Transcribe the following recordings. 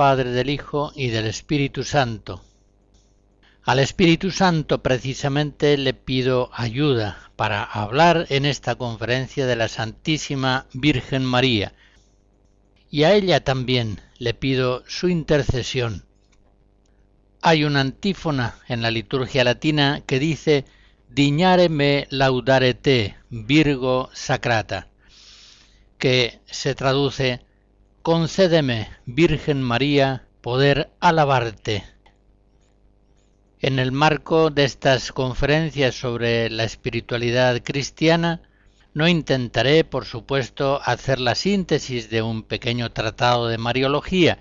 Padre, del Hijo y del Espíritu Santo. Al Espíritu Santo precisamente le pido ayuda para hablar en esta conferencia de la Santísima Virgen María. Y a ella también le pido su intercesión. Hay una antífona en la liturgia latina que dice Dignare me laudare te, Virgo Sacrata, que se traduce concédeme, Virgen María, poder alabarte. En el marco de estas conferencias sobre la espiritualidad cristiana, no intentaré, por supuesto, hacer la síntesis de un pequeño tratado de Mariología.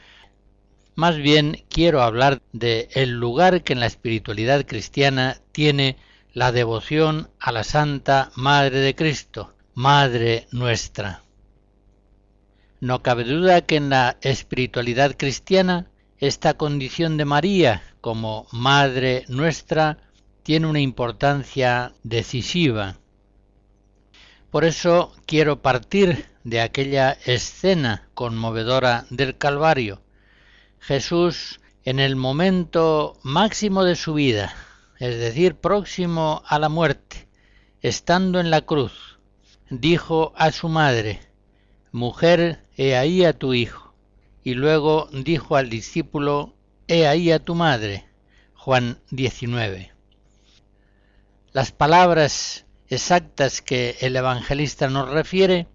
Más bien quiero hablar de el lugar que en la espiritualidad cristiana tiene la devoción a la Santa Madre de Cristo, Madre nuestra. No cabe duda que en la espiritualidad cristiana esta condición de María como Madre nuestra tiene una importancia decisiva. Por eso quiero partir de aquella escena conmovedora del Calvario. Jesús en el momento máximo de su vida, es decir, próximo a la muerte, estando en la cruz, dijo a su madre, Mujer, he ahí a tu hijo. Y luego dijo al discípulo, he ahí a tu madre. Juan 19. Las palabras exactas que el evangelista nos refiere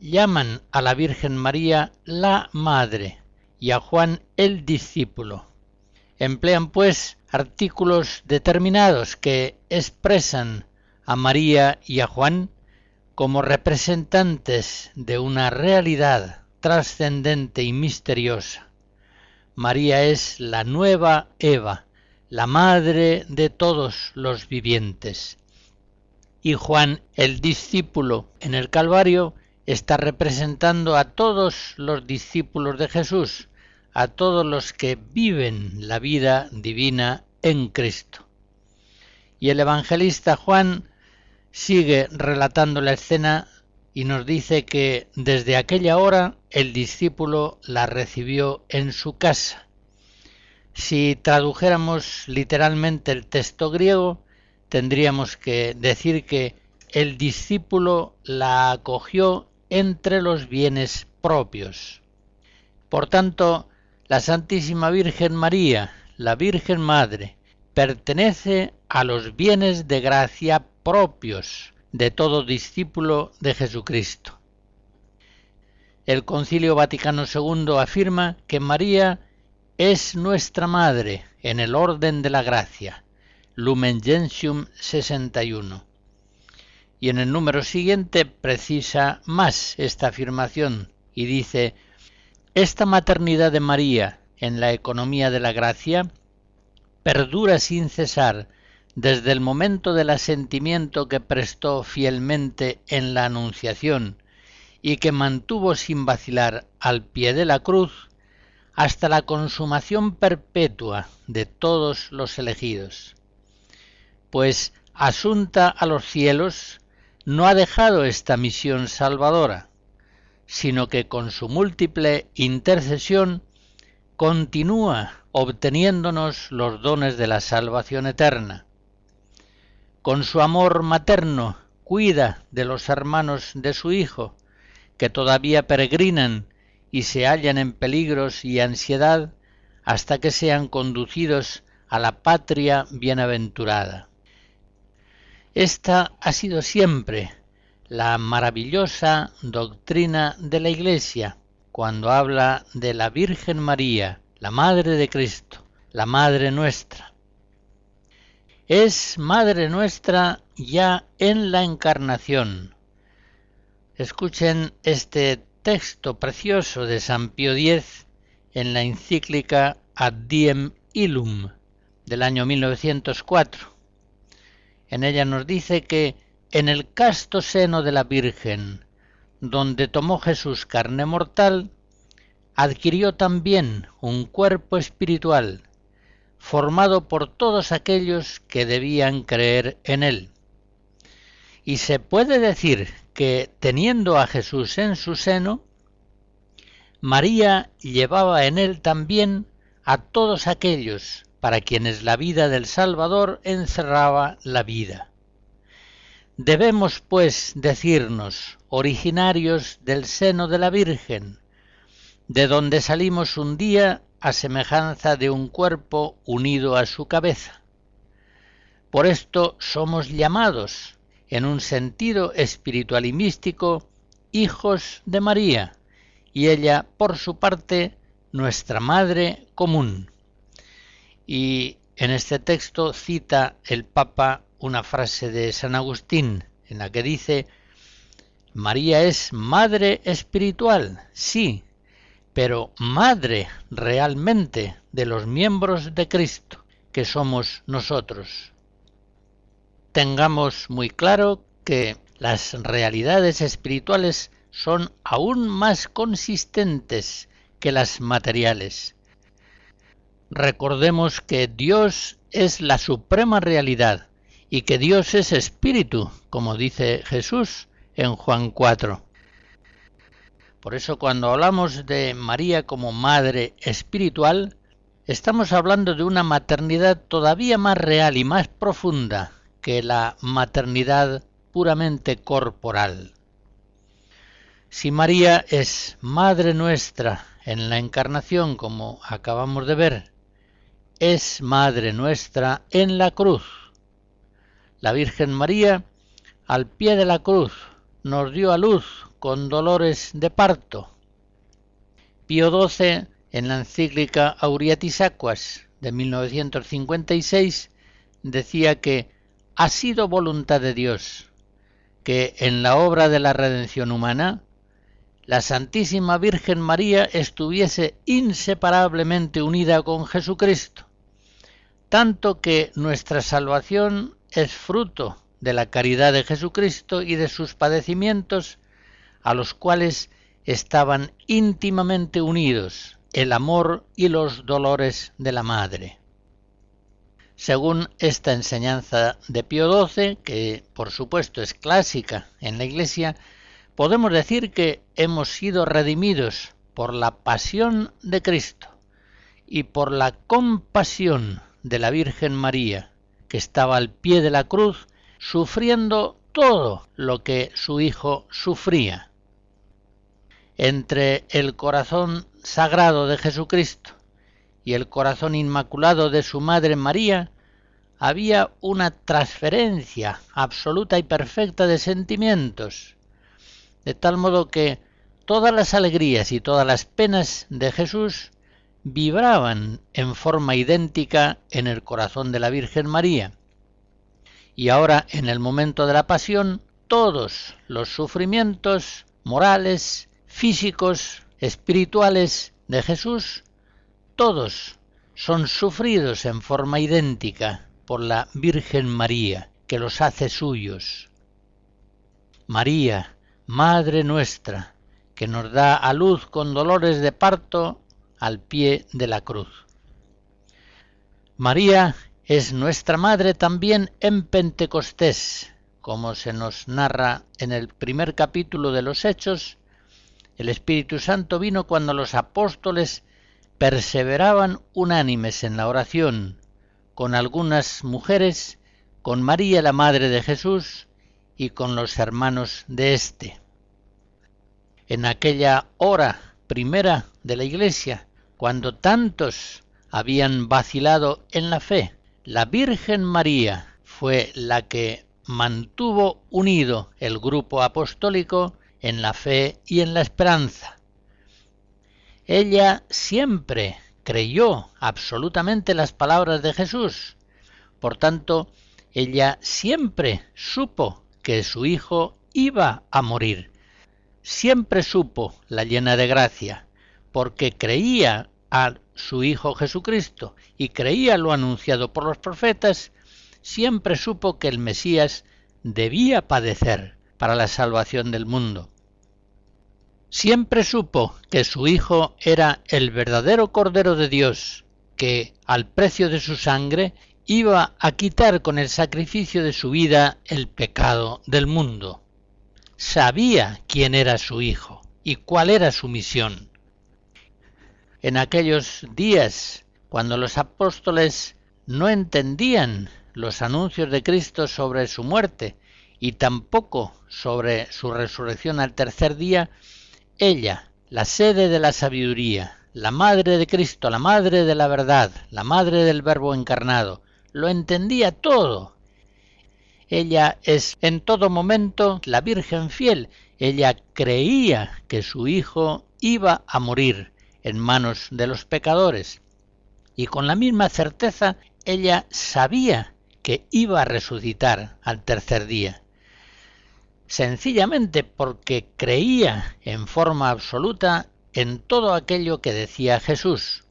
llaman a la Virgen María la madre y a Juan el discípulo. Emplean pues artículos determinados que expresan a María y a Juan como representantes de una realidad trascendente y misteriosa. María es la nueva Eva, la madre de todos los vivientes. Y Juan, el discípulo en el Calvario, está representando a todos los discípulos de Jesús, a todos los que viven la vida divina en Cristo. Y el evangelista Juan sigue relatando la escena y nos dice que desde aquella hora el discípulo la recibió en su casa. Si tradujéramos literalmente el texto griego, tendríamos que decir que el discípulo la acogió entre los bienes propios. Por tanto, la Santísima Virgen María, la Virgen Madre, pertenece a los bienes de gracia propios de todo discípulo de Jesucristo. El Concilio Vaticano II afirma que María es nuestra Madre en el orden de la gracia, Lumen Gentium 61. Y en el número siguiente precisa más esta afirmación y dice, esta maternidad de María en la economía de la gracia perdura sin cesar desde el momento del asentimiento que prestó fielmente en la Anunciación y que mantuvo sin vacilar al pie de la cruz, hasta la consumación perpetua de todos los elegidos. Pues, asunta a los cielos, no ha dejado esta misión salvadora, sino que con su múltiple intercesión continúa obteniéndonos los dones de la salvación eterna, con su amor materno cuida de los hermanos de su Hijo, que todavía peregrinan y se hallan en peligros y ansiedad hasta que sean conducidos a la patria bienaventurada. Esta ha sido siempre la maravillosa doctrina de la Iglesia cuando habla de la Virgen María, la Madre de Cristo, la Madre nuestra es Madre nuestra ya en la encarnación. Escuchen este texto precioso de San Pío X en la encíclica Ad Diem Illum del año 1904. En ella nos dice que en el casto seno de la Virgen, donde tomó Jesús carne mortal, adquirió también un cuerpo espiritual, formado por todos aquellos que debían creer en él. Y se puede decir que teniendo a Jesús en su seno, María llevaba en él también a todos aquellos para quienes la vida del Salvador encerraba la vida. Debemos, pues, decirnos originarios del seno de la Virgen, de donde salimos un día a semejanza de un cuerpo unido a su cabeza. Por esto somos llamados, en un sentido espiritual y místico, hijos de María, y ella, por su parte, nuestra Madre común. Y en este texto cita el Papa una frase de San Agustín, en la que dice, María es Madre espiritual, sí, pero Madre realmente de los miembros de Cristo, que somos nosotros tengamos muy claro que las realidades espirituales son aún más consistentes que las materiales. Recordemos que Dios es la suprema realidad y que Dios es espíritu, como dice Jesús en Juan 4. Por eso cuando hablamos de María como madre espiritual, estamos hablando de una maternidad todavía más real y más profunda que la maternidad puramente corporal. Si María es Madre nuestra en la Encarnación, como acabamos de ver, es Madre nuestra en la cruz. La Virgen María, al pie de la cruz, nos dio a luz con dolores de parto. Pío XII, en la encíclica Auriatis Aquas de 1956, decía que ha sido voluntad de Dios que en la obra de la redención humana la Santísima Virgen María estuviese inseparablemente unida con Jesucristo, tanto que nuestra salvación es fruto de la caridad de Jesucristo y de sus padecimientos, a los cuales estaban íntimamente unidos el amor y los dolores de la Madre. Según esta enseñanza de Pío XII, que por supuesto es clásica en la Iglesia, podemos decir que hemos sido redimidos por la pasión de Cristo y por la compasión de la Virgen María, que estaba al pie de la cruz sufriendo todo lo que su Hijo sufría. Entre el corazón sagrado de Jesucristo y el corazón inmaculado de su Madre María, había una transferencia absoluta y perfecta de sentimientos, de tal modo que todas las alegrías y todas las penas de Jesús vibraban en forma idéntica en el corazón de la Virgen María. Y ahora, en el momento de la pasión, todos los sufrimientos morales, físicos, espirituales de Jesús, todos son sufridos en forma idéntica por la Virgen María, que los hace suyos. María, Madre nuestra, que nos da a luz con dolores de parto al pie de la cruz. María es nuestra Madre también en Pentecostés, como se nos narra en el primer capítulo de los Hechos, el Espíritu Santo vino cuando los apóstoles perseveraban unánimes en la oración, con algunas mujeres, con María la Madre de Jesús y con los hermanos de éste. En aquella hora primera de la Iglesia, cuando tantos habían vacilado en la fe, la Virgen María fue la que mantuvo unido el grupo apostólico en la fe y en la esperanza. Ella siempre creyó absolutamente las palabras de Jesús. Por tanto, ella siempre supo que su hijo iba a morir. Siempre supo la llena de gracia, porque creía a su Hijo Jesucristo y creía lo anunciado por los profetas, siempre supo que el Mesías debía padecer para la salvación del mundo. Siempre supo que su Hijo era el verdadero Cordero de Dios, que, al precio de su sangre, iba a quitar con el sacrificio de su vida el pecado del mundo. Sabía quién era su Hijo y cuál era su misión. En aquellos días, cuando los apóstoles no entendían los anuncios de Cristo sobre su muerte y tampoco sobre su resurrección al tercer día, ella, la sede de la sabiduría, la madre de Cristo, la madre de la verdad, la madre del Verbo encarnado, lo entendía todo. Ella es en todo momento la Virgen fiel. Ella creía que su Hijo iba a morir en manos de los pecadores. Y con la misma certeza ella sabía que iba a resucitar al tercer día. Sencillamente porque creía en forma absoluta en todo aquello que decía Jesús.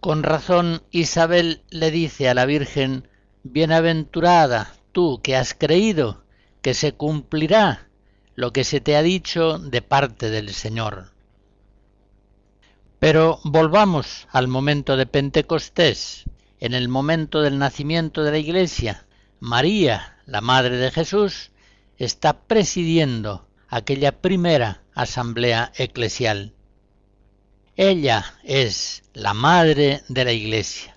Con razón Isabel le dice a la Virgen, Bienaventurada tú que has creído, que se cumplirá lo que se te ha dicho de parte del Señor. Pero volvamos al momento de Pentecostés, en el momento del nacimiento de la Iglesia. María, la Madre de Jesús, está presidiendo aquella primera asamblea eclesial. Ella es la madre de la Iglesia.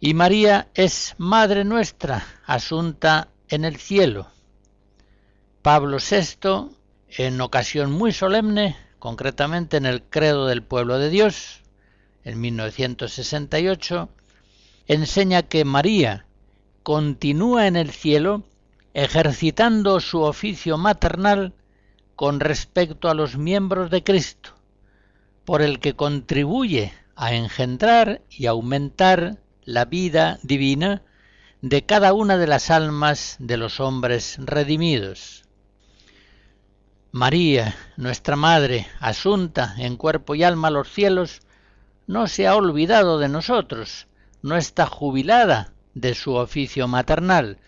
Y María es Madre nuestra, asunta en el cielo. Pablo VI, en ocasión muy solemne, concretamente en el Credo del Pueblo de Dios, en 1968, enseña que María continúa en el cielo ejercitando su oficio maternal con respecto a los miembros de Cristo, por el que contribuye a engendrar y aumentar la vida divina de cada una de las almas de los hombres redimidos. María, nuestra Madre, asunta en cuerpo y alma a los cielos, no se ha olvidado de nosotros, no está jubilada de su oficio maternal,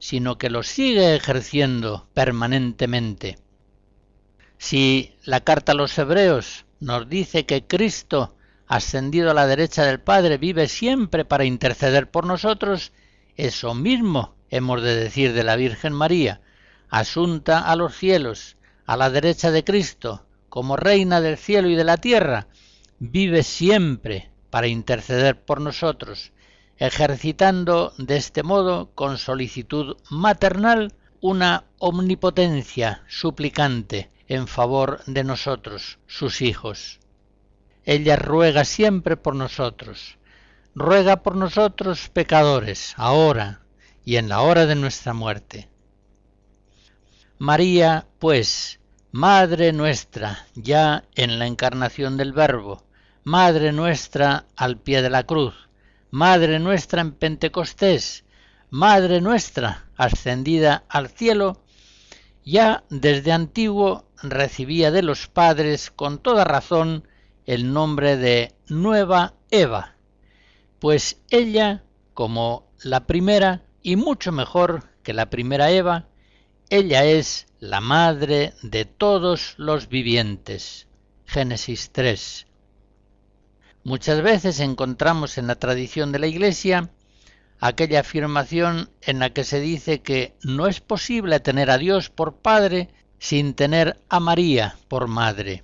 sino que lo sigue ejerciendo permanentemente. Si la carta a los hebreos nos dice que Cristo, ascendido a la derecha del Padre, vive siempre para interceder por nosotros, eso mismo hemos de decir de la Virgen María, asunta a los cielos, a la derecha de Cristo, como reina del cielo y de la tierra, vive siempre para interceder por nosotros, ejercitando de este modo con solicitud maternal una omnipotencia suplicante en favor de nosotros, sus hijos. Ella ruega siempre por nosotros, ruega por nosotros pecadores, ahora y en la hora de nuestra muerte. María, pues, Madre nuestra, ya en la encarnación del Verbo, Madre nuestra al pie de la cruz, Madre nuestra en Pentecostés, Madre nuestra ascendida al cielo, ya desde antiguo recibía de los padres con toda razón el nombre de Nueva Eva, pues ella, como la primera y mucho mejor que la primera Eva, ella es la madre de todos los vivientes. Génesis 3. Muchas veces encontramos en la tradición de la Iglesia aquella afirmación en la que se dice que no es posible tener a Dios por Padre sin tener a María por madre.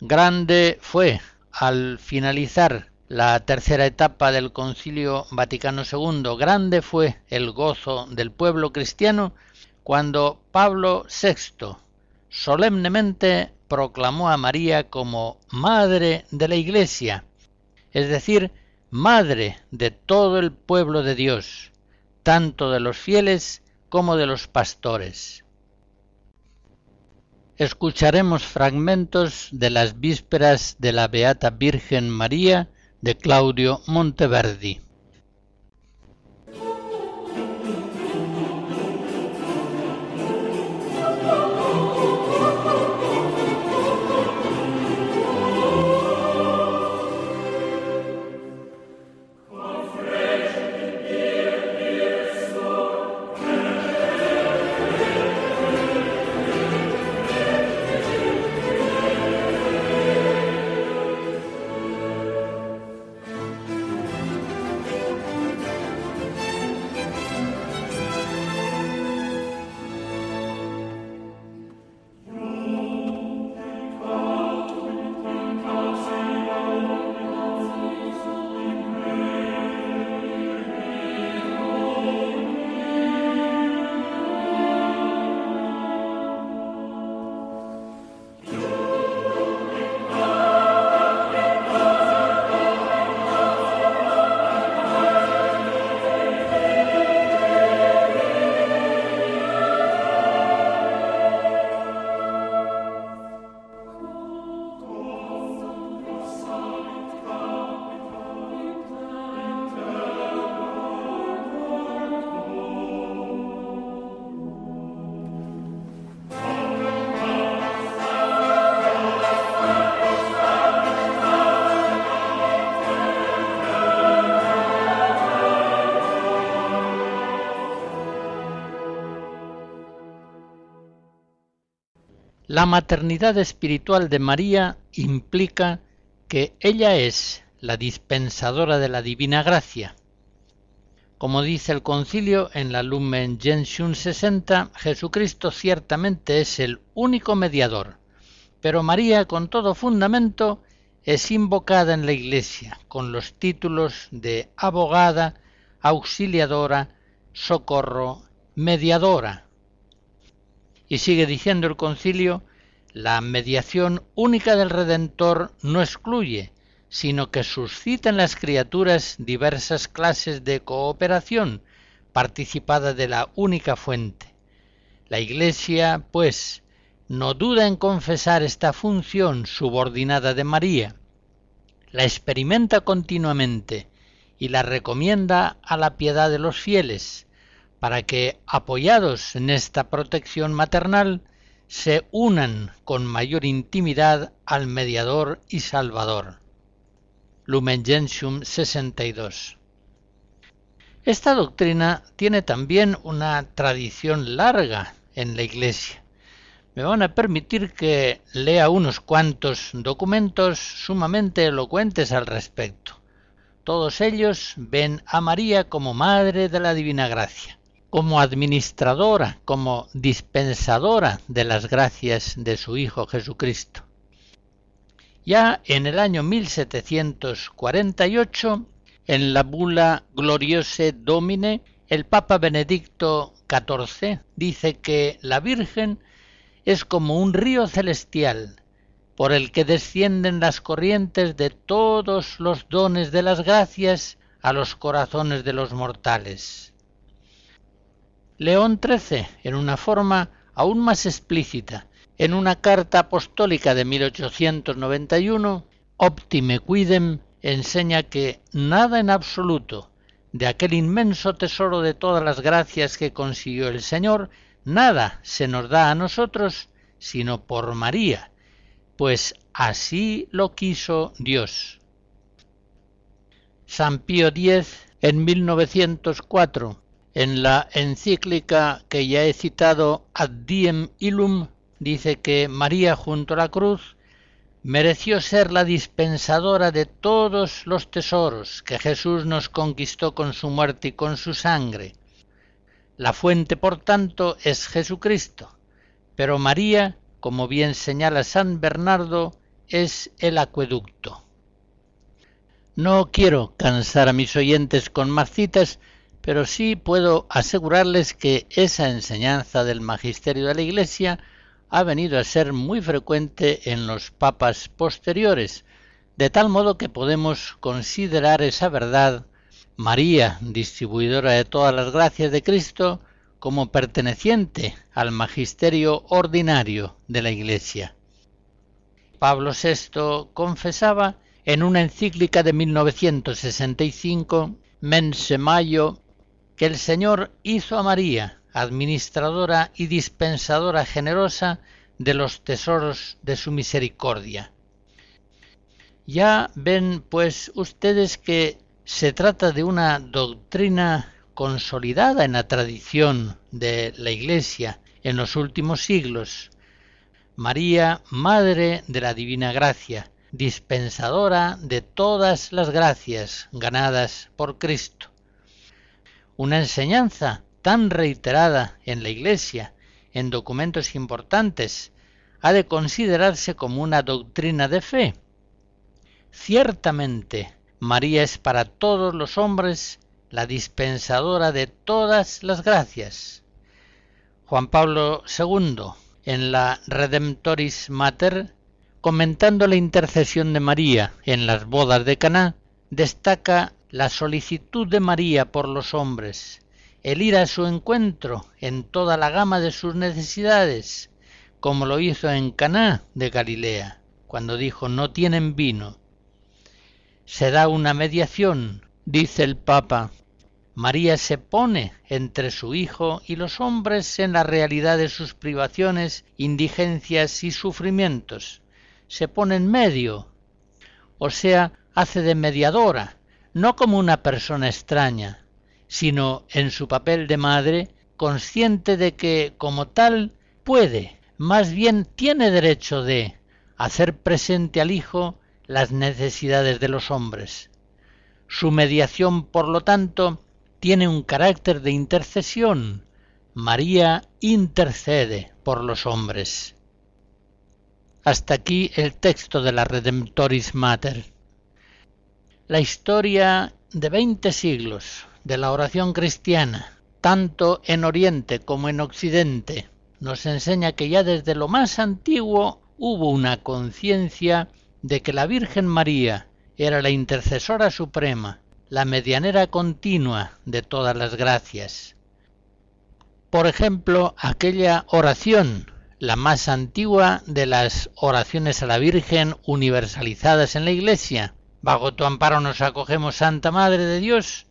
Grande fue, al finalizar la tercera etapa del Concilio Vaticano II, grande fue el gozo del pueblo cristiano cuando Pablo VI solemnemente proclamó a María como Madre de la Iglesia, es decir, Madre de todo el pueblo de Dios, tanto de los fieles como de los pastores escucharemos fragmentos de las vísperas de la Beata Virgen María de Claudio Monteverdi. La maternidad espiritual de María implica que ella es la dispensadora de la divina gracia. Como dice el concilio en la Lumen Gentium 60, Jesucristo ciertamente es el único mediador, pero María con todo fundamento es invocada en la Iglesia con los títulos de abogada, auxiliadora, socorro, mediadora. Y sigue diciendo el concilio, la mediación única del Redentor no excluye, sino que suscita en las criaturas diversas clases de cooperación participada de la única fuente. La Iglesia, pues, no duda en confesar esta función subordinada de María, la experimenta continuamente y la recomienda a la piedad de los fieles, para que, apoyados en esta protección maternal, se unan con mayor intimidad al Mediador y Salvador. Lumen Gentium 62. Esta doctrina tiene también una tradición larga en la Iglesia me van a permitir que lea unos cuantos documentos sumamente elocuentes al respecto. Todos ellos ven a María como Madre de la Divina Gracia, como administradora, como dispensadora de las gracias de su Hijo Jesucristo. Ya en el año 1748, en la bula Gloriose Domine, el Papa Benedicto XIV dice que la Virgen es como un río celestial por el que descienden las corrientes de todos los dones de las gracias a los corazones de los mortales. León XIII, en una forma aún más explícita, en una carta apostólica de 1891, Optime Quidem enseña que nada en absoluto de aquel inmenso tesoro de todas las gracias que consiguió el Señor nada se nos da a nosotros sino por María, pues así lo quiso Dios. San Pío X, en 1904, en la encíclica que ya he citado Ad Diem Illum, dice que María junto a la cruz mereció ser la dispensadora de todos los tesoros que Jesús nos conquistó con su muerte y con su sangre, la fuente, por tanto, es Jesucristo, pero María, como bien señala San Bernardo, es el acueducto. No quiero cansar a mis oyentes con más citas, pero sí puedo asegurarles que esa enseñanza del magisterio de la Iglesia ha venido a ser muy frecuente en los papas posteriores, de tal modo que podemos considerar esa verdad María, distribuidora de todas las gracias de Cristo, como perteneciente al magisterio ordinario de la Iglesia. Pablo VI confesaba en una encíclica de 1965, Mense Mayo, que el Señor hizo a María administradora y dispensadora generosa de los tesoros de su misericordia. Ya ven pues ustedes que se trata de una doctrina consolidada en la tradición de la Iglesia en los últimos siglos. María, Madre de la Divina Gracia, dispensadora de todas las gracias ganadas por Cristo. Una enseñanza tan reiterada en la Iglesia, en documentos importantes, ha de considerarse como una doctrina de fe. Ciertamente, María es para todos los hombres la dispensadora de todas las gracias. Juan Pablo II, en la Redemptoris Mater, comentando la intercesión de María en las bodas de Caná, destaca la solicitud de María por los hombres, el ir a su encuentro en toda la gama de sus necesidades, como lo hizo en Caná de Galilea, cuando dijo no tienen vino se da una mediación, dice el Papa. María se pone entre su Hijo y los hombres en la realidad de sus privaciones, indigencias y sufrimientos. Se pone en medio, o sea, hace de mediadora, no como una persona extraña, sino en su papel de madre, consciente de que, como tal, puede más bien tiene derecho de hacer presente al Hijo las necesidades de los hombres. Su mediación, por lo tanto, tiene un carácter de intercesión. María intercede por los hombres. Hasta aquí el texto de la Redemptoris Mater. La historia de veinte siglos de la oración cristiana, tanto en Oriente como en Occidente, nos enseña que ya desde lo más antiguo hubo una conciencia de que la Virgen María era la intercesora suprema, la medianera continua de todas las gracias. Por ejemplo, aquella oración, la más antigua de las oraciones a la Virgen universalizadas en la Iglesia, bajo tu amparo nos acogemos Santa Madre de Dios,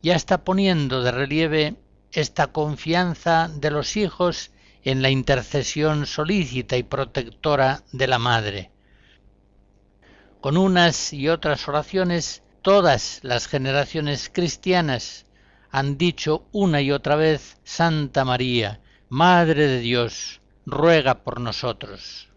ya está poniendo de relieve esta confianza de los hijos en la intercesión solícita y protectora de la Madre. Con unas y otras oraciones, todas las generaciones cristianas han dicho una y otra vez, Santa María, Madre de Dios, ruega por nosotros.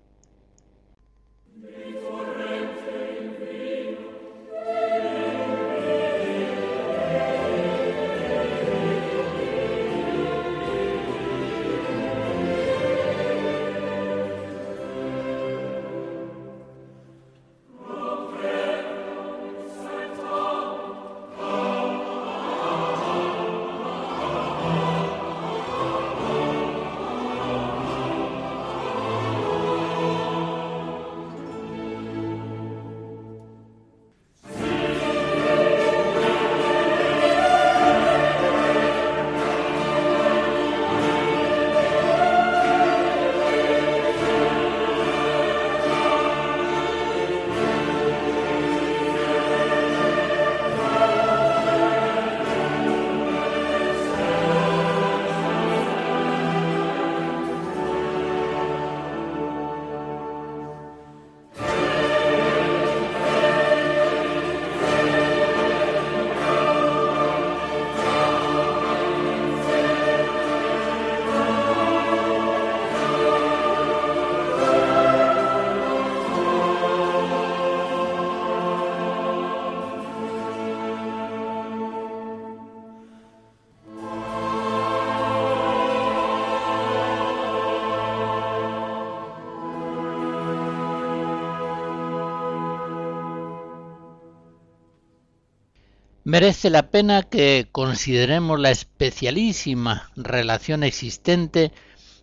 Merece la pena que consideremos la especialísima relación existente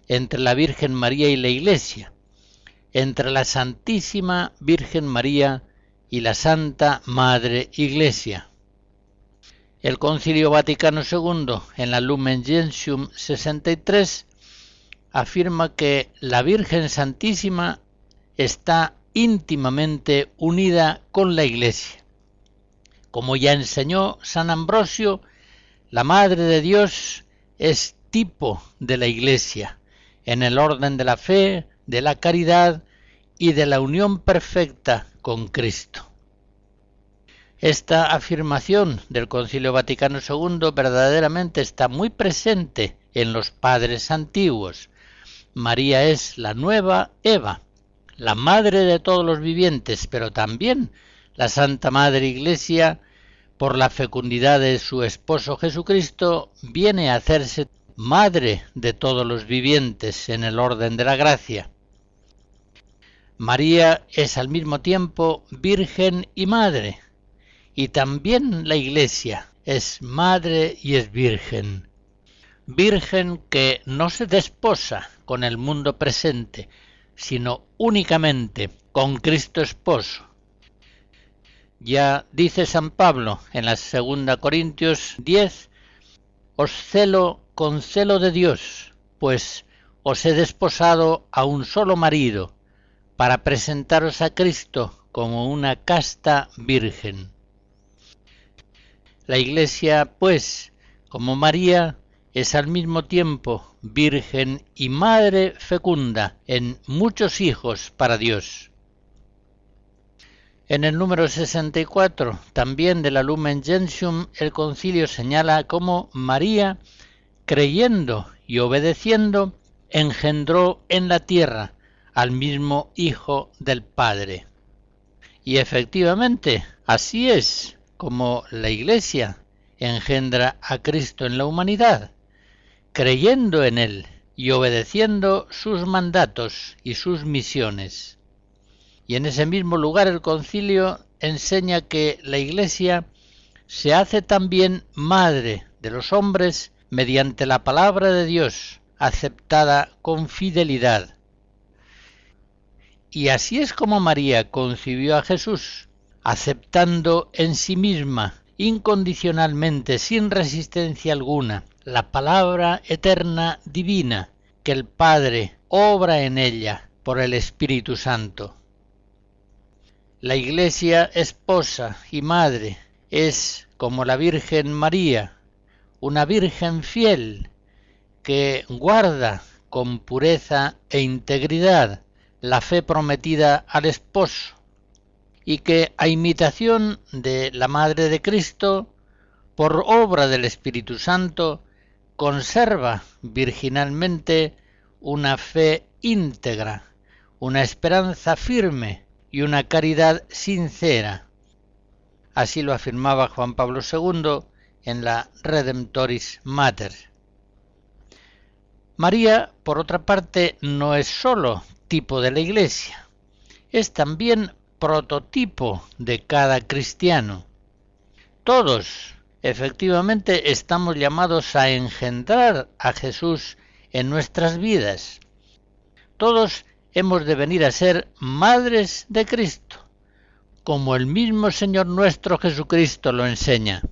entre la Virgen María y la Iglesia, entre la Santísima Virgen María y la Santa Madre Iglesia. El Concilio Vaticano II, en la Lumen Gentium 63, afirma que la Virgen Santísima está íntimamente unida con la Iglesia. Como ya enseñó San Ambrosio, la Madre de Dios es tipo de la Iglesia, en el orden de la fe, de la caridad y de la unión perfecta con Cristo. Esta afirmación del Concilio Vaticano II verdaderamente está muy presente en los padres antiguos. María es la nueva Eva, la madre de todos los vivientes, pero también la Santa Madre Iglesia, por la fecundidad de su esposo Jesucristo, viene a hacerse madre de todos los vivientes en el orden de la gracia. María es al mismo tiempo virgen y madre, y también la Iglesia es madre y es virgen. Virgen que no se desposa con el mundo presente, sino únicamente con Cristo esposo, ya dice San Pablo en la segunda Corintios 10, os celo con celo de Dios, pues os he desposado a un solo marido, para presentaros a Cristo como una casta virgen. La Iglesia, pues, como María, es al mismo tiempo virgen y madre fecunda en muchos hijos para Dios. En el número 64, también de la Lumen Gentium, el concilio señala cómo María, creyendo y obedeciendo, engendró en la tierra al mismo Hijo del Padre. Y efectivamente, así es como la Iglesia engendra a Cristo en la humanidad, creyendo en Él y obedeciendo sus mandatos y sus misiones. Y en ese mismo lugar el concilio enseña que la Iglesia se hace también madre de los hombres mediante la palabra de Dios, aceptada con fidelidad. Y así es como María concibió a Jesús, aceptando en sí misma, incondicionalmente, sin resistencia alguna, la palabra eterna divina que el Padre obra en ella por el Espíritu Santo. La Iglesia esposa y madre es como la Virgen María, una Virgen fiel que guarda con pureza e integridad la fe prometida al esposo y que a imitación de la Madre de Cristo, por obra del Espíritu Santo, conserva virginalmente una fe íntegra, una esperanza firme y una caridad sincera. Así lo afirmaba Juan Pablo II en la Redemptoris Mater. María, por otra parte, no es sólo tipo de la Iglesia, es también prototipo de cada cristiano. Todos, efectivamente, estamos llamados a engendrar a Jesús en nuestras vidas. Todos hemos de venir a ser madres de Cristo, como el mismo Señor nuestro Jesucristo lo enseña.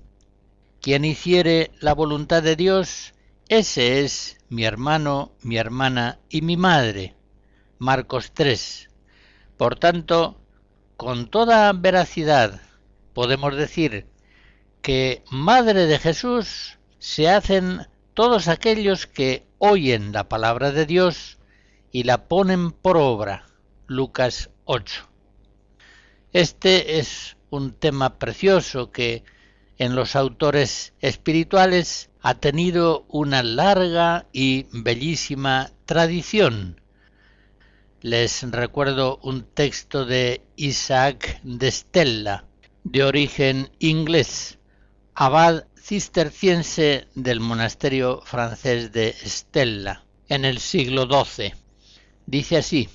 Quien hiciere la voluntad de Dios, ese es mi hermano, mi hermana y mi madre. Marcos 3. Por tanto, con toda veracidad podemos decir que Madre de Jesús se hacen todos aquellos que oyen la palabra de Dios y la ponen por obra. Lucas 8. Este es un tema precioso que en los autores espirituales ha tenido una larga y bellísima tradición. Les recuerdo un texto de Isaac de Stella, de origen inglés, abad cisterciense del monasterio francés de Stella, en el siglo XII. Dice así,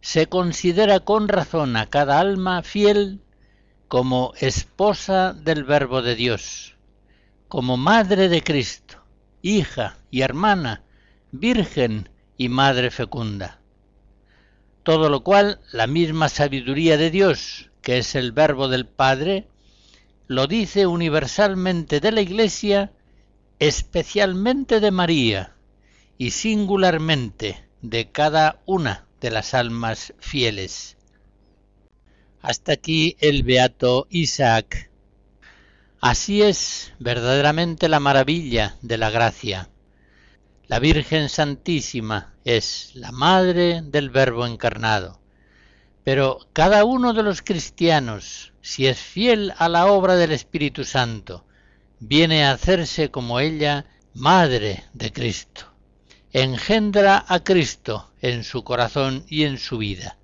se considera con razón a cada alma fiel como esposa del Verbo de Dios, como madre de Cristo, hija y hermana, virgen y madre fecunda. Todo lo cual la misma sabiduría de Dios, que es el Verbo del Padre, lo dice universalmente de la Iglesia, especialmente de María y singularmente de cada una de las almas fieles. Hasta aquí el beato Isaac. Así es verdaderamente la maravilla de la gracia. La Virgen Santísima es la Madre del Verbo encarnado. Pero cada uno de los cristianos, si es fiel a la obra del Espíritu Santo, viene a hacerse como ella Madre de Cristo. Engendra a Cristo en su corazón y en su vida.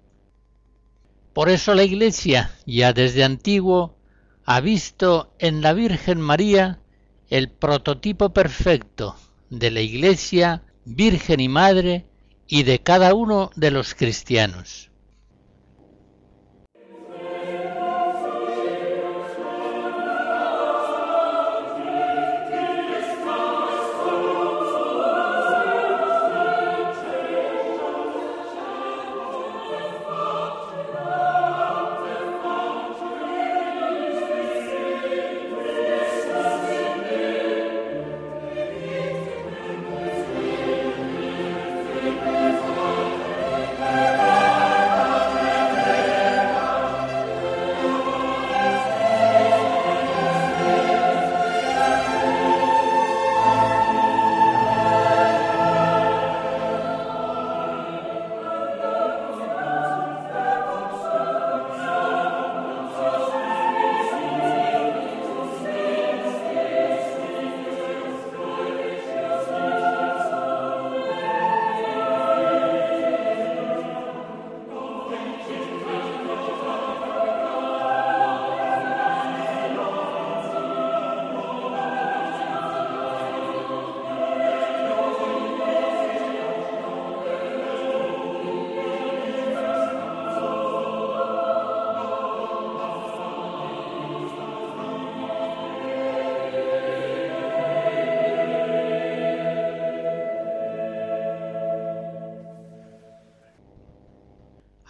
Por eso la Iglesia, ya desde antiguo, ha visto en la Virgen María el prototipo perfecto de la Iglesia, Virgen y Madre, y de cada uno de los cristianos.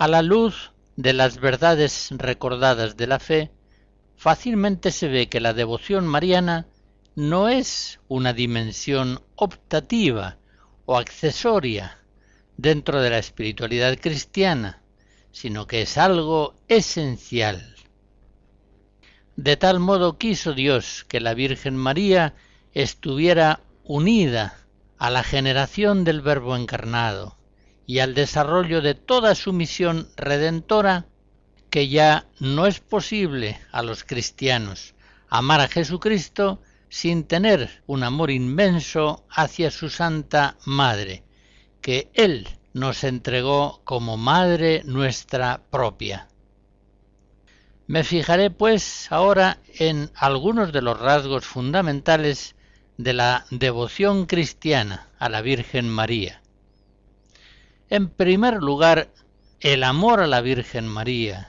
A la luz de las verdades recordadas de la fe, fácilmente se ve que la devoción mariana no es una dimensión optativa o accesoria dentro de la espiritualidad cristiana, sino que es algo esencial. De tal modo quiso Dios que la Virgen María estuviera unida a la generación del Verbo encarnado y al desarrollo de toda su misión redentora, que ya no es posible a los cristianos amar a Jesucristo sin tener un amor inmenso hacia su Santa Madre, que Él nos entregó como Madre nuestra propia. Me fijaré pues ahora en algunos de los rasgos fundamentales de la devoción cristiana a la Virgen María. En primer lugar, el amor a la Virgen María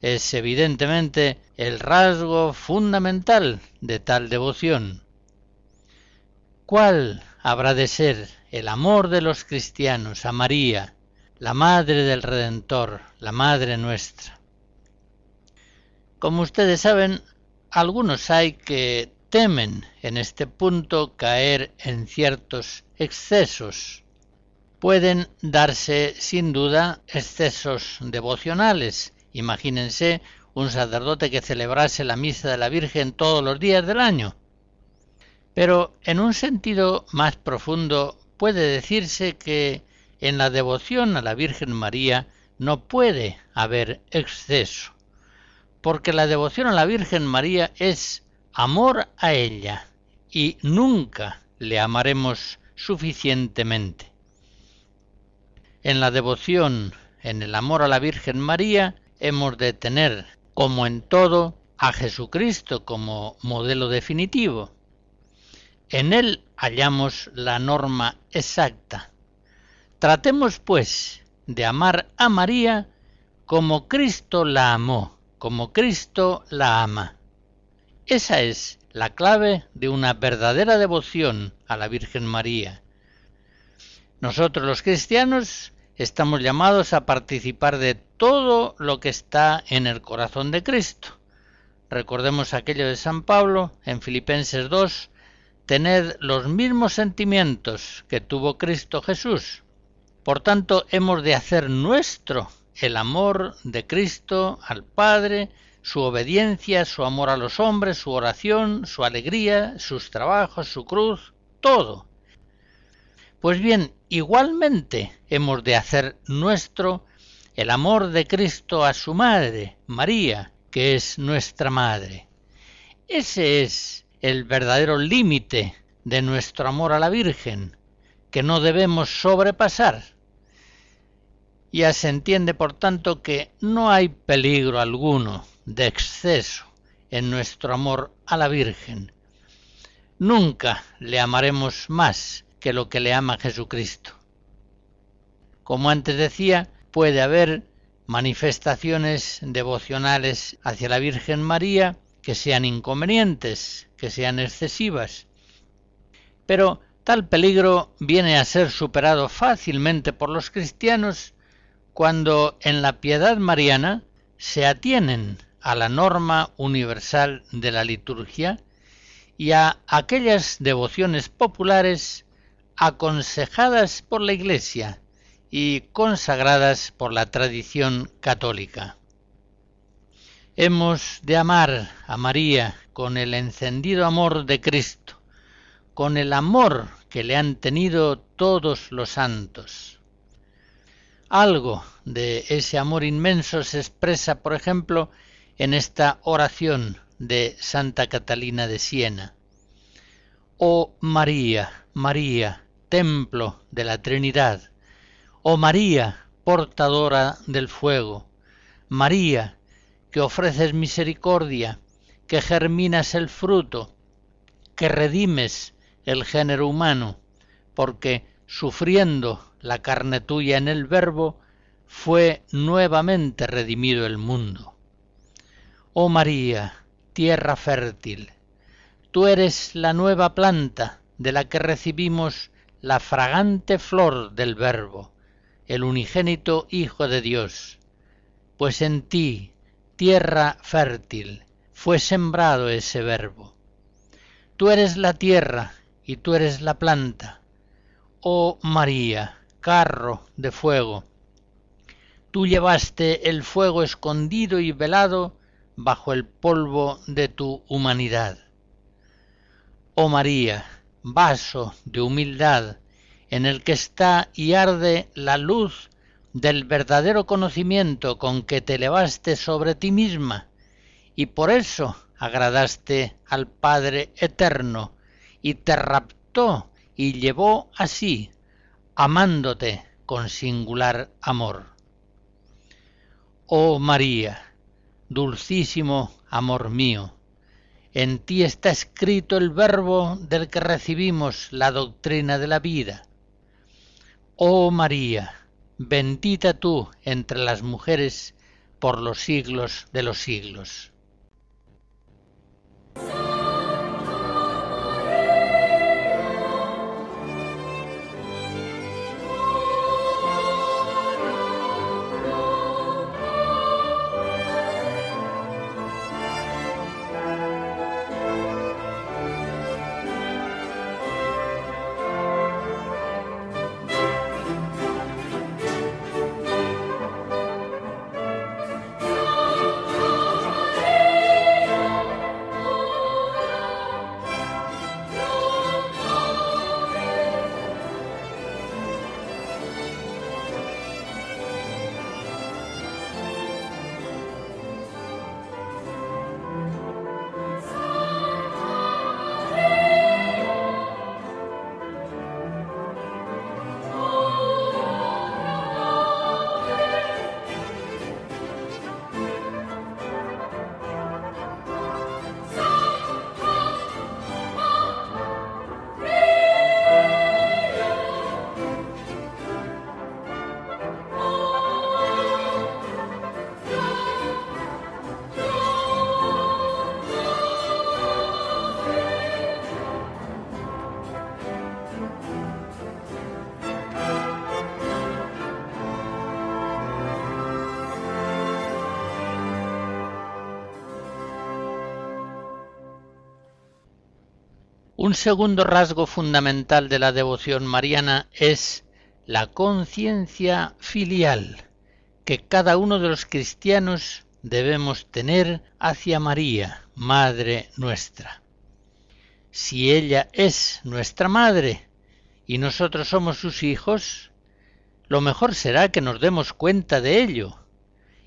es evidentemente el rasgo fundamental de tal devoción. ¿Cuál habrá de ser el amor de los cristianos a María, la Madre del Redentor, la Madre nuestra? Como ustedes saben, algunos hay que temen en este punto caer en ciertos excesos. Pueden darse sin duda excesos devocionales. Imagínense un sacerdote que celebrase la misa de la Virgen todos los días del año. Pero en un sentido más profundo puede decirse que en la devoción a la Virgen María no puede haber exceso porque la devoción a la Virgen María es amor a ella y nunca le amaremos suficientemente. En la devoción, en el amor a la Virgen María, hemos de tener, como en todo, a Jesucristo como modelo definitivo. En él hallamos la norma exacta. Tratemos, pues, de amar a María como Cristo la amó como Cristo la ama. Esa es la clave de una verdadera devoción a la Virgen María. Nosotros los cristianos estamos llamados a participar de todo lo que está en el corazón de Cristo. Recordemos aquello de San Pablo en Filipenses 2, tened los mismos sentimientos que tuvo Cristo Jesús. Por tanto, hemos de hacer nuestro el amor de Cristo al Padre, su obediencia, su amor a los hombres, su oración, su alegría, sus trabajos, su cruz, todo. Pues bien, igualmente hemos de hacer nuestro el amor de Cristo a su Madre, María, que es nuestra Madre. Ese es el verdadero límite de nuestro amor a la Virgen, que no debemos sobrepasar. Ya se entiende, por tanto, que no hay peligro alguno de exceso en nuestro amor a la Virgen. Nunca le amaremos más que lo que le ama Jesucristo. Como antes decía, puede haber manifestaciones devocionales hacia la Virgen María que sean inconvenientes, que sean excesivas. Pero tal peligro viene a ser superado fácilmente por los cristianos cuando en la piedad mariana se atienen a la norma universal de la liturgia y a aquellas devociones populares aconsejadas por la Iglesia y consagradas por la tradición católica. Hemos de amar a María con el encendido amor de Cristo, con el amor que le han tenido todos los santos algo de ese amor inmenso se expresa, por ejemplo, en esta oración de Santa Catalina de Siena. Oh María, María, templo de la Trinidad, oh María, portadora del fuego, María, que ofreces misericordia, que germinas el fruto, que redimes el género humano, porque sufriendo la carne tuya en el Verbo, fue nuevamente redimido el mundo. Oh María, tierra fértil, tú eres la nueva planta de la que recibimos la fragante flor del Verbo, el unigénito Hijo de Dios, pues en ti, tierra fértil, fue sembrado ese verbo. Tú eres la tierra y tú eres la planta. Oh María, carro de fuego, tú llevaste el fuego escondido y velado bajo el polvo de tu humanidad. Oh María, vaso de humildad, en el que está y arde la luz del verdadero conocimiento con que te elevaste sobre ti misma, y por eso agradaste al Padre Eterno, y te raptó y llevó así, amándote con singular amor. Oh María, dulcísimo amor mío, en ti está escrito el verbo del que recibimos la doctrina de la vida. Oh María, bendita tú entre las mujeres por los siglos de los siglos. Un segundo rasgo fundamental de la devoción mariana es la conciencia filial que cada uno de los cristianos debemos tener hacia María, Madre nuestra. Si ella es nuestra Madre y nosotros somos sus hijos, lo mejor será que nos demos cuenta de ello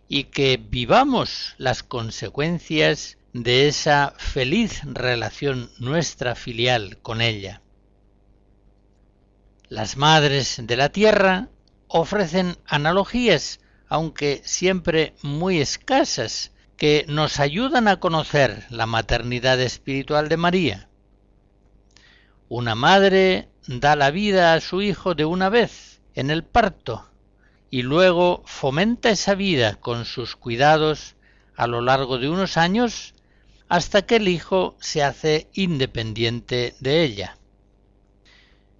y que vivamos las consecuencias de esa feliz relación nuestra filial con ella. Las madres de la tierra ofrecen analogías, aunque siempre muy escasas, que nos ayudan a conocer la maternidad espiritual de María. Una madre da la vida a su hijo de una vez, en el parto, y luego fomenta esa vida con sus cuidados a lo largo de unos años hasta que el hijo se hace independiente de ella.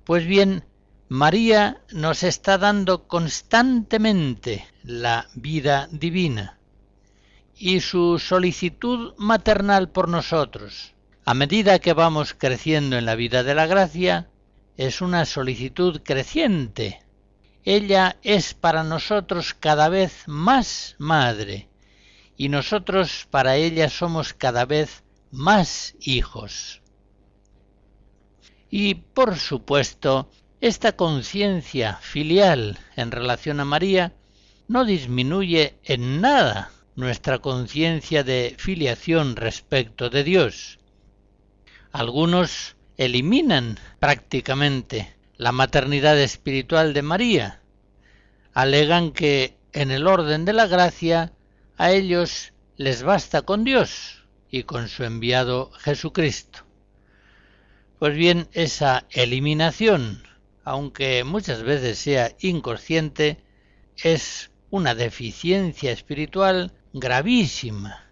Pues bien, María nos está dando constantemente la vida divina y su solicitud maternal por nosotros, a medida que vamos creciendo en la vida de la gracia, es una solicitud creciente. Ella es para nosotros cada vez más madre, y nosotros para ella somos cada vez más hijos. Y por supuesto, esta conciencia filial en relación a María no disminuye en nada nuestra conciencia de filiación respecto de Dios. Algunos eliminan prácticamente la maternidad espiritual de María. Alegan que en el orden de la gracia a ellos les basta con Dios y con su enviado Jesucristo. Pues bien, esa eliminación, aunque muchas veces sea inconsciente, es una deficiencia espiritual gravísima.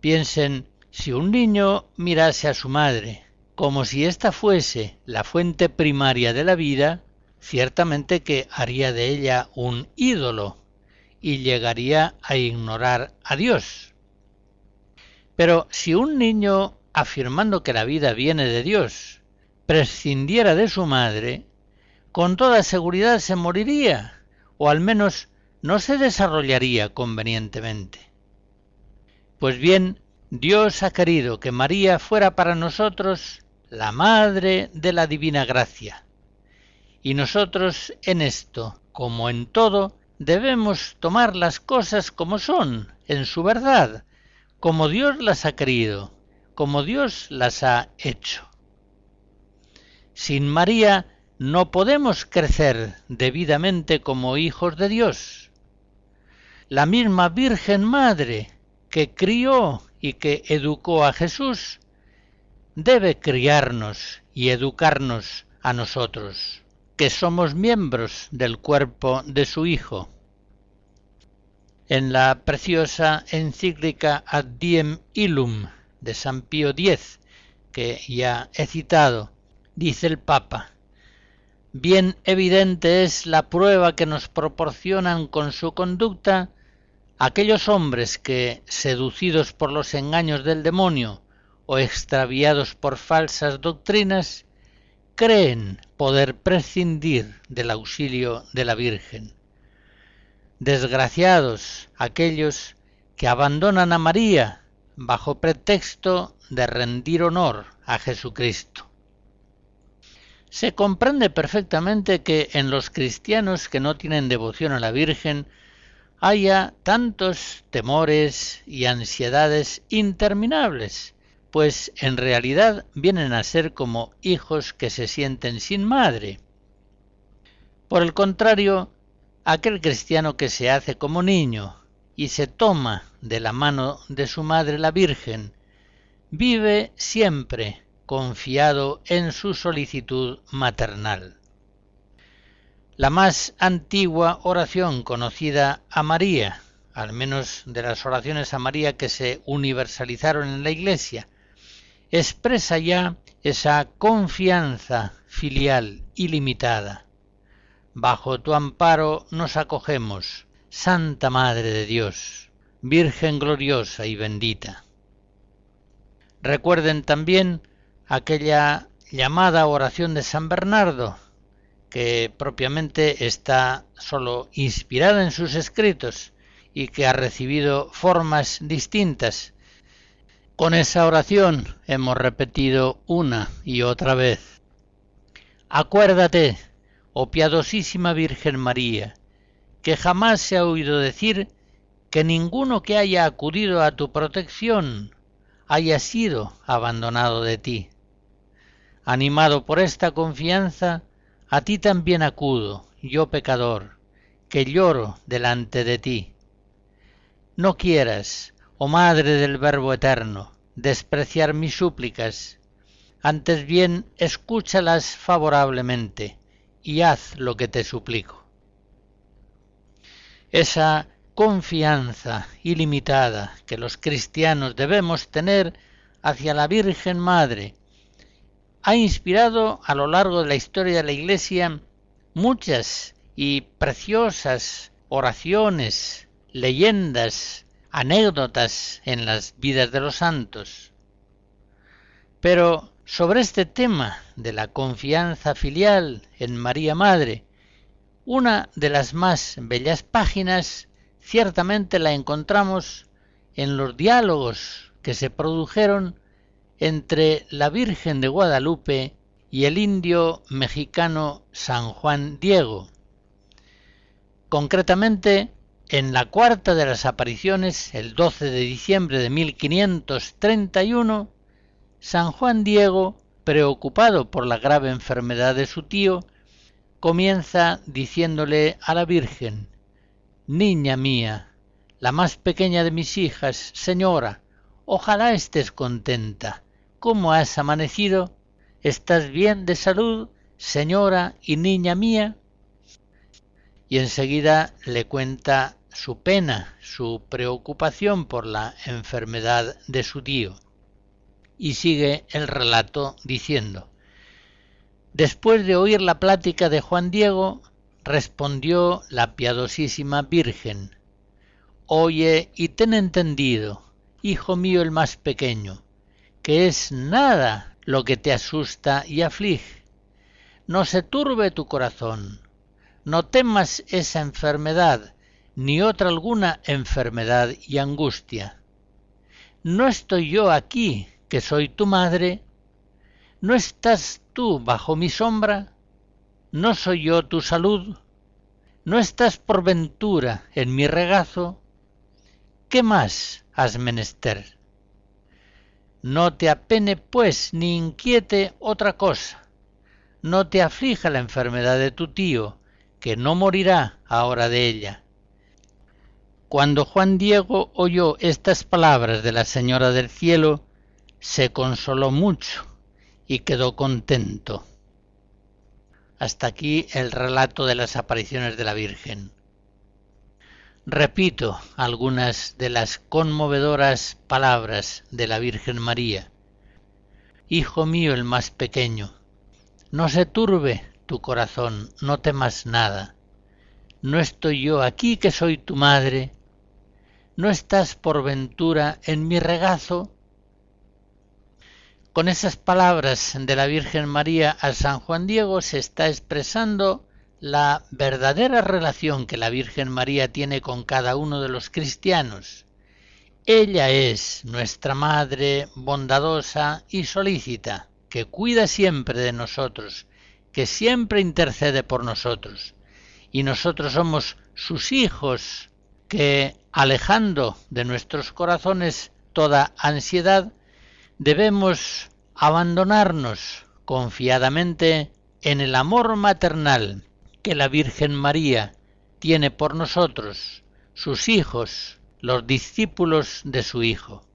Piensen, si un niño mirase a su madre como si ésta fuese la fuente primaria de la vida, ciertamente que haría de ella un ídolo y llegaría a ignorar a Dios. Pero si un niño, afirmando que la vida viene de Dios, prescindiera de su madre, con toda seguridad se moriría, o al menos no se desarrollaría convenientemente. Pues bien, Dios ha querido que María fuera para nosotros la Madre de la Divina Gracia. Y nosotros en esto, como en todo, debemos tomar las cosas como son, en su verdad, como Dios las ha querido, como Dios las ha hecho. Sin María no podemos crecer debidamente como hijos de Dios. La misma Virgen Madre que crió y que educó a Jesús debe criarnos y educarnos a nosotros, que somos miembros del cuerpo de su Hijo. En la preciosa encíclica Ad Diem Illum de San Pío X, que ya he citado, dice el Papa, bien evidente es la prueba que nos proporcionan con su conducta aquellos hombres que, seducidos por los engaños del demonio o extraviados por falsas doctrinas, creen poder prescindir del auxilio de la Virgen. Desgraciados aquellos que abandonan a María bajo pretexto de rendir honor a Jesucristo. Se comprende perfectamente que en los cristianos que no tienen devoción a la Virgen haya tantos temores y ansiedades interminables, pues en realidad vienen a ser como hijos que se sienten sin madre. Por el contrario, aquel cristiano que se hace como niño y se toma de la mano de su madre la Virgen, vive siempre confiado en su solicitud maternal. La más antigua oración conocida a María, al menos de las oraciones a María que se universalizaron en la Iglesia, expresa ya esa confianza filial ilimitada. Bajo tu amparo nos acogemos, Santa Madre de Dios, Virgen gloriosa y bendita. Recuerden también aquella llamada oración de San Bernardo, que propiamente está sólo inspirada en sus escritos y que ha recibido formas distintas. Con esa oración hemos repetido una y otra vez. Acuérdate, oh piadosísima Virgen María, que jamás se ha oído decir que ninguno que haya acudido a tu protección haya sido abandonado de ti. Animado por esta confianza, a ti también acudo, yo pecador, que lloro delante de ti. No quieras, oh Madre del Verbo Eterno, despreciar mis súplicas, antes bien escúchalas favorablemente y haz lo que te suplico. Esa confianza ilimitada que los cristianos debemos tener hacia la Virgen Madre, ha inspirado a lo largo de la historia de la Iglesia muchas y preciosas oraciones, leyendas, anécdotas en las vidas de los santos. Pero sobre este tema de la confianza filial en María Madre, una de las más bellas páginas ciertamente la encontramos en los diálogos que se produjeron entre la Virgen de Guadalupe y el indio mexicano San Juan Diego. Concretamente, en la cuarta de las apariciones, el 12 de diciembre de 1531, San Juan Diego, preocupado por la grave enfermedad de su tío, comienza diciéndole a la Virgen, Niña mía, la más pequeña de mis hijas, señora, ojalá estés contenta ¿Cómo has amanecido? ¿Estás bien de salud, señora y niña mía? Y enseguida le cuenta su pena, su preocupación por la enfermedad de su tío. Y sigue el relato diciendo, Después de oír la plática de Juan Diego, respondió la piadosísima Virgen, Oye y ten entendido, hijo mío el más pequeño, que es nada lo que te asusta y aflige. No se turbe tu corazón, no temas esa enfermedad, ni otra alguna enfermedad y angustia. ¿No estoy yo aquí, que soy tu madre? ¿No estás tú bajo mi sombra? ¿No soy yo tu salud? ¿No estás por ventura en mi regazo? ¿Qué más has menester? No te apene, pues, ni inquiete otra cosa. No te aflija la enfermedad de tu tío, que no morirá ahora de ella. Cuando Juan Diego oyó estas palabras de la Señora del Cielo, se consoló mucho y quedó contento. Hasta aquí el relato de las apariciones de la Virgen. Repito algunas de las conmovedoras palabras de la Virgen María. Hijo mío el más pequeño, no se turbe tu corazón, no temas nada. ¿No estoy yo aquí que soy tu madre? ¿No estás por ventura en mi regazo? Con esas palabras de la Virgen María a San Juan Diego se está expresando la verdadera relación que la Virgen María tiene con cada uno de los cristianos. Ella es nuestra Madre bondadosa y solícita, que cuida siempre de nosotros, que siempre intercede por nosotros. Y nosotros somos sus hijos, que, alejando de nuestros corazones toda ansiedad, debemos abandonarnos confiadamente en el amor maternal que la Virgen María tiene por nosotros, sus hijos, los discípulos de su Hijo.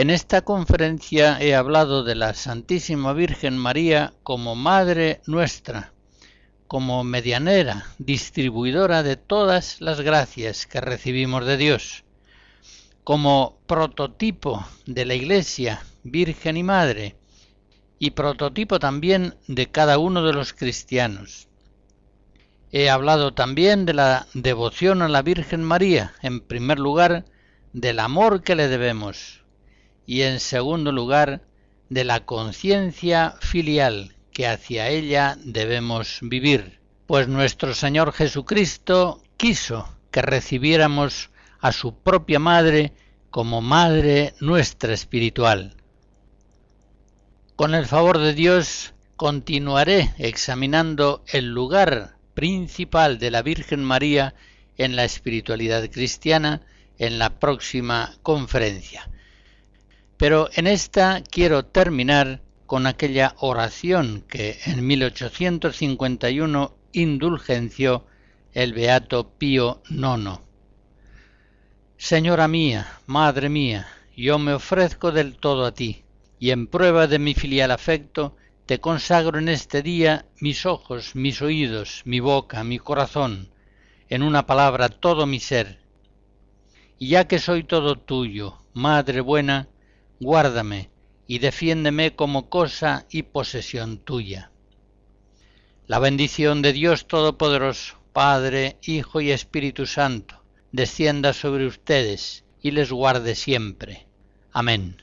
En esta conferencia he hablado de la Santísima Virgen María como Madre nuestra, como medianera, distribuidora de todas las gracias que recibimos de Dios, como prototipo de la Iglesia, Virgen y Madre, y prototipo también de cada uno de los cristianos. He hablado también de la devoción a la Virgen María, en primer lugar, del amor que le debemos, y en segundo lugar de la conciencia filial que hacia ella debemos vivir, pues nuestro Señor Jesucristo quiso que recibiéramos a su propia Madre como Madre nuestra espiritual. Con el favor de Dios continuaré examinando el lugar principal de la Virgen María en la espiritualidad cristiana en la próxima conferencia. Pero en esta quiero terminar con aquella oración que en 1851 indulgenció el beato Pío IX. Señora mía, Madre mía, yo me ofrezco del todo a ti, y en prueba de mi filial afecto, te consagro en este día mis ojos, mis oídos, mi boca, mi corazón, en una palabra todo mi ser. Y ya que soy todo tuyo, Madre buena, guárdame y defiéndeme como cosa y posesión tuya. La bendición de Dios Todopoderoso, Padre, Hijo y Espíritu Santo, descienda sobre ustedes y les guarde siempre. Amén.